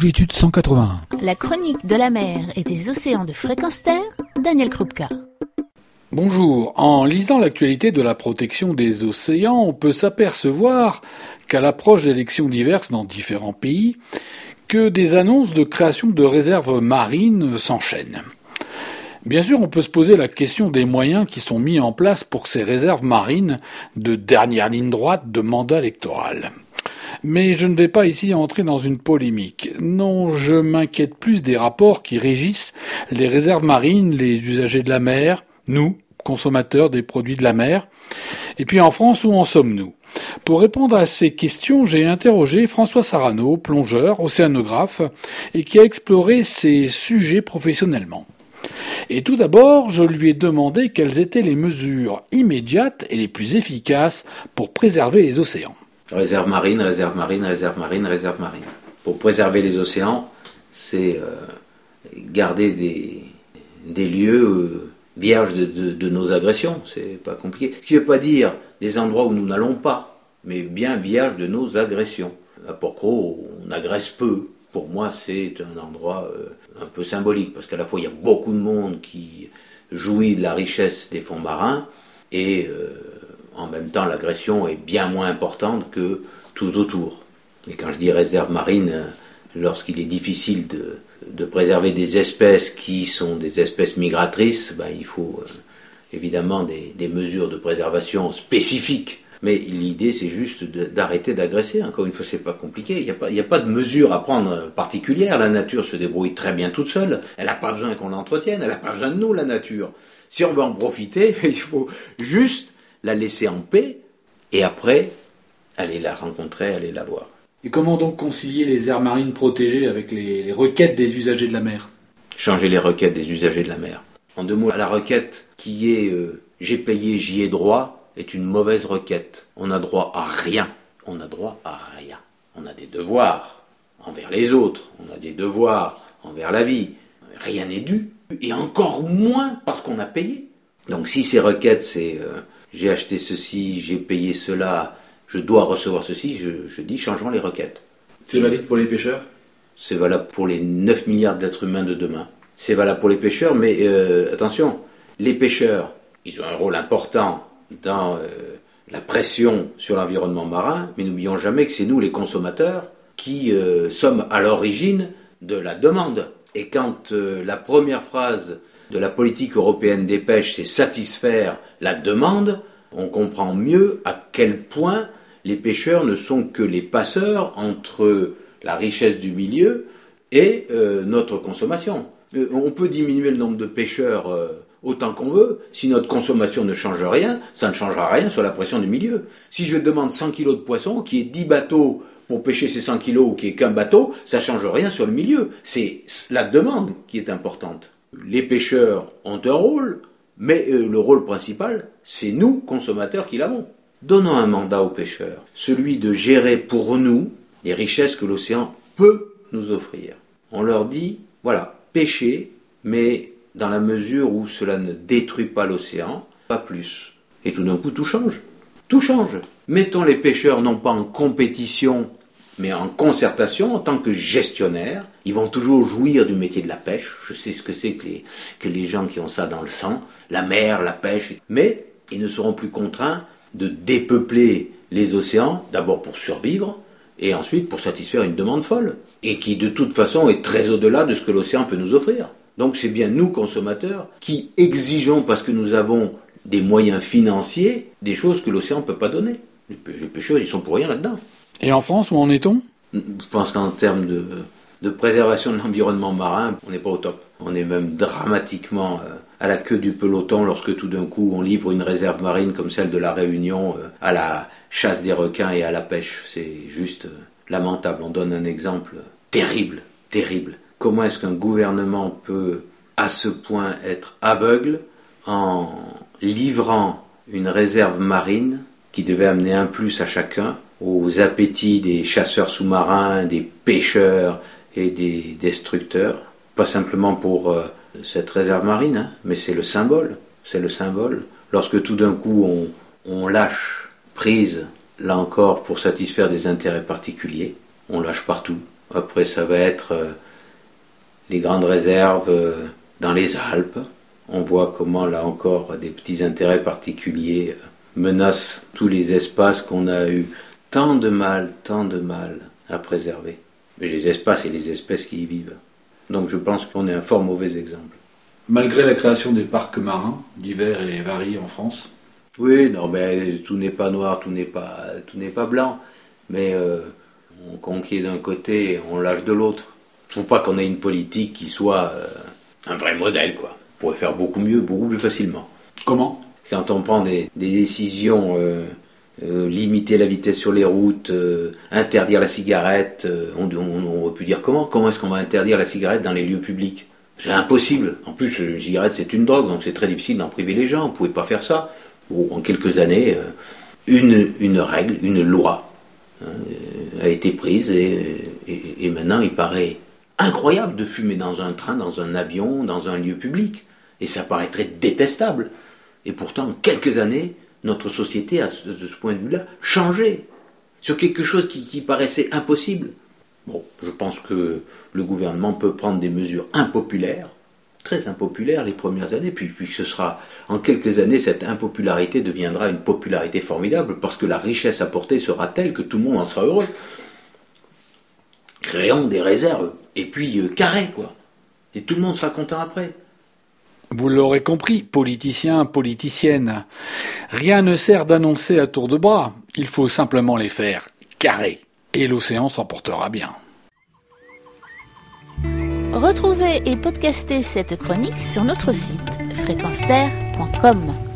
longitude 181. La chronique de la mer et des océans de fréquence terre, Daniel Krupka. Bonjour. En lisant l'actualité de la protection des océans, on peut s'apercevoir qu'à l'approche d'élections diverses dans différents pays, que des annonces de création de réserves marines s'enchaînent. Bien sûr, on peut se poser la question des moyens qui sont mis en place pour ces réserves marines de dernière ligne droite de mandat électoral. Mais je ne vais pas ici entrer dans une polémique. Non, je m'inquiète plus des rapports qui régissent les réserves marines, les usagers de la mer, nous, consommateurs des produits de la mer. Et puis en France, où en sommes-nous? Pour répondre à ces questions, j'ai interrogé François Sarano, plongeur, océanographe, et qui a exploré ces sujets professionnellement. Et tout d'abord, je lui ai demandé quelles étaient les mesures immédiates et les plus efficaces pour préserver les océans. Réserve marine, réserve marine, réserve marine, réserve marine. Pour préserver les océans, c'est euh, garder des, des lieux euh, vierges de, de, nos agressions. C'est pas compliqué. Ce qui ne veut pas dire des endroits où nous n'allons pas, mais bien vierges de nos agressions. À Porcro, on agresse peu. Pour moi, c'est un endroit euh, un peu symbolique, parce qu'à la fois, il y a beaucoup de monde qui jouit de la richesse des fonds marins, et en même temps, l'agression est bien moins importante que tout autour. Et quand je dis réserve marine, euh, lorsqu'il est difficile de, préserver des espèces qui sont des espèces migratrices, ben, il faut euh, évidemment des, mesures de préservation spécifiques. Mais l'idée, c'est juste d'arrêter d'agresser. Encore une fois, c'est pas compliqué. Il n'y a, a pas de mesure à prendre particulière. La nature se débrouille très bien toute seule. Elle n'a pas besoin qu'on l'entretienne. Elle n'a pas besoin de nous, la nature. Si on veut en profiter, il faut juste la laisser en paix, et après, aller la rencontrer, aller la voir. Et comment donc concilier les aires marines protégées avec les, requêtes des usagers de la mer? Changer les requêtes des usagers de la mer. En deux mots, la requête qui est euh, j'ai payé, j'y ai droit est une mauvaise requête. On a droit à rien. On a droit à rien. On a des devoirs envers les autres. On a des devoirs envers la vie. Rien n'est dû. Et encore moins parce qu'on a payé. Donc si ces requêtes, c'est euh, j'ai acheté ceci, j'ai payé cela, je dois recevoir ceci, je, dis changeons les requêtes. C'est valide pour les pêcheurs? C'est valable pour les 9 milliards d'êtres humains de demain. C'est valable pour les pêcheurs, mais euh, attention, les pêcheurs, ils ont un rôle important dans euh, la pression sur l'environnement marin, mais n'oublions jamais que c'est nous, les consommateurs, qui sommes à l'origine de la demande. Et quand la première phrase de la politique européenne des pêches, c'est satisfaire la demande, on comprend mieux à quel point les pêcheurs ne sont que les passeurs entre la richesse du milieu et euh, notre consommation. Euh, on peut diminuer le nombre de pêcheurs euh, autant qu'on veut. Si notre consommation ne change rien, ça ne changera rien sur la pression du milieu. Si je demande 100 kilos de poissons, qui est 10 bateaux pour pêcher ces 100 kilos ou qui est qu'un bateau, ça ne change rien sur le milieu. C'est la demande qui est importante les pêcheurs ont un rôle, mais euh, le rôle principal, c'est nous, consommateurs, qui l'avons. Donnons un mandat aux pêcheurs, celui de gérer pour nous les richesses que l'océan peut nous offrir. On leur dit, voilà, pêchez, mais dans la mesure où cela ne détruit pas l'océan, pas plus. Et tout d'un coup, tout change. Tout change. Mettons les pêcheurs non pas en compétition mais en concertation, en tant que gestionnaire, ils vont toujours jouir du métier de la pêche. Je sais ce que c'est que les, que les gens qui ont ça dans le sang, la mer, la pêche, mais ils ne seront plus contraints de dépeupler les océans, d'abord pour survivre, et ensuite pour satisfaire une demande folle, et qui de toute façon est très au-delà de ce que l'océan peut nous offrir. Donc c'est bien nous, consommateurs, qui exigeons, parce que nous avons des moyens financiers, des choses que l'océan ne peut pas donner. Les pêcheurs, ils sont pour rien là-dedans. Et en France, où en est-on? Je pense qu'en termes de, préservation de l'environnement marin, on n'est pas au top. On est même dramatiquement euh, à la queue du peloton lorsque tout d'un coup on livre une réserve marine comme celle de la Réunion euh, à la chasse des requins et à la pêche. C'est juste euh, lamentable. On donne un exemple terrible, terrible. Comment est-ce qu'un gouvernement peut à ce point être aveugle en livrant une réserve marine qui devait amener un plus à chacun aux appétits des chasseurs sous-marins, des pêcheurs et des destructeurs. Pas simplement pour euh, cette réserve marine, hein, mais c'est le symbole. C'est le symbole. Lorsque tout d'un coup on, lâche prise, là encore, pour satisfaire des intérêts particuliers, on lâche partout. Après, ça va être euh, les grandes réserves euh, dans les Alpes. On voit comment, là encore, des petits intérêts particuliers menacent tous les espaces qu'on a eu tant de mal, tant de mal à préserver. Mais les espaces et les espèces qui y vivent. Donc je pense qu'on est un fort mauvais exemple. Malgré la création des parcs marins, divers et variés en France Oui, non, mais tout n'est pas noir, tout n'est pas, tout n'est pas blanc. Mais on conquiert d'un côté, on lâche de l'autre. Je trouve pas qu'on ait une politique qui soit euh, un vrai modèle, quoi. On pourrait faire beaucoup mieux, beaucoup plus facilement. Comment? Quand on prend des, décisions, euh, euh, limiter la vitesse sur les routes, interdire la cigarette, on, on, aurait pu dire comment Comment est-ce qu'on va interdire la cigarette dans les lieux publics? C'est impossible. En plus, la cigarette c'est une drogue, donc c'est très difficile d'en priver les gens. On ne pouvait pas faire ça. en quelques années, une, règle, une loi a été prise et, maintenant il paraît incroyable de fumer dans un train, dans un avion, dans un lieu public. Et ça paraîtrait détestable. Et pourtant, en quelques années, notre société a, de ce point de vue-là, changé. Sur quelque chose qui, paraissait impossible. Bon, je pense que le gouvernement peut prendre des mesures impopulaires, très impopulaire les premières années, puis, puis ce sera en quelques années, cette impopularité deviendra une popularité formidable parce que la richesse apportée sera telle que tout le monde en sera heureux. Créons des réserves et puis euh, carré quoi. Et tout le monde sera content après. Vous l'aurez compris, politiciens, politiciennes, rien ne sert d'annoncer à tour de bras, il faut simplement les faire carré, et l'océan s'en portera bien. Retrouvez et podcastez cette chronique sur notre site fréquenceterre.com.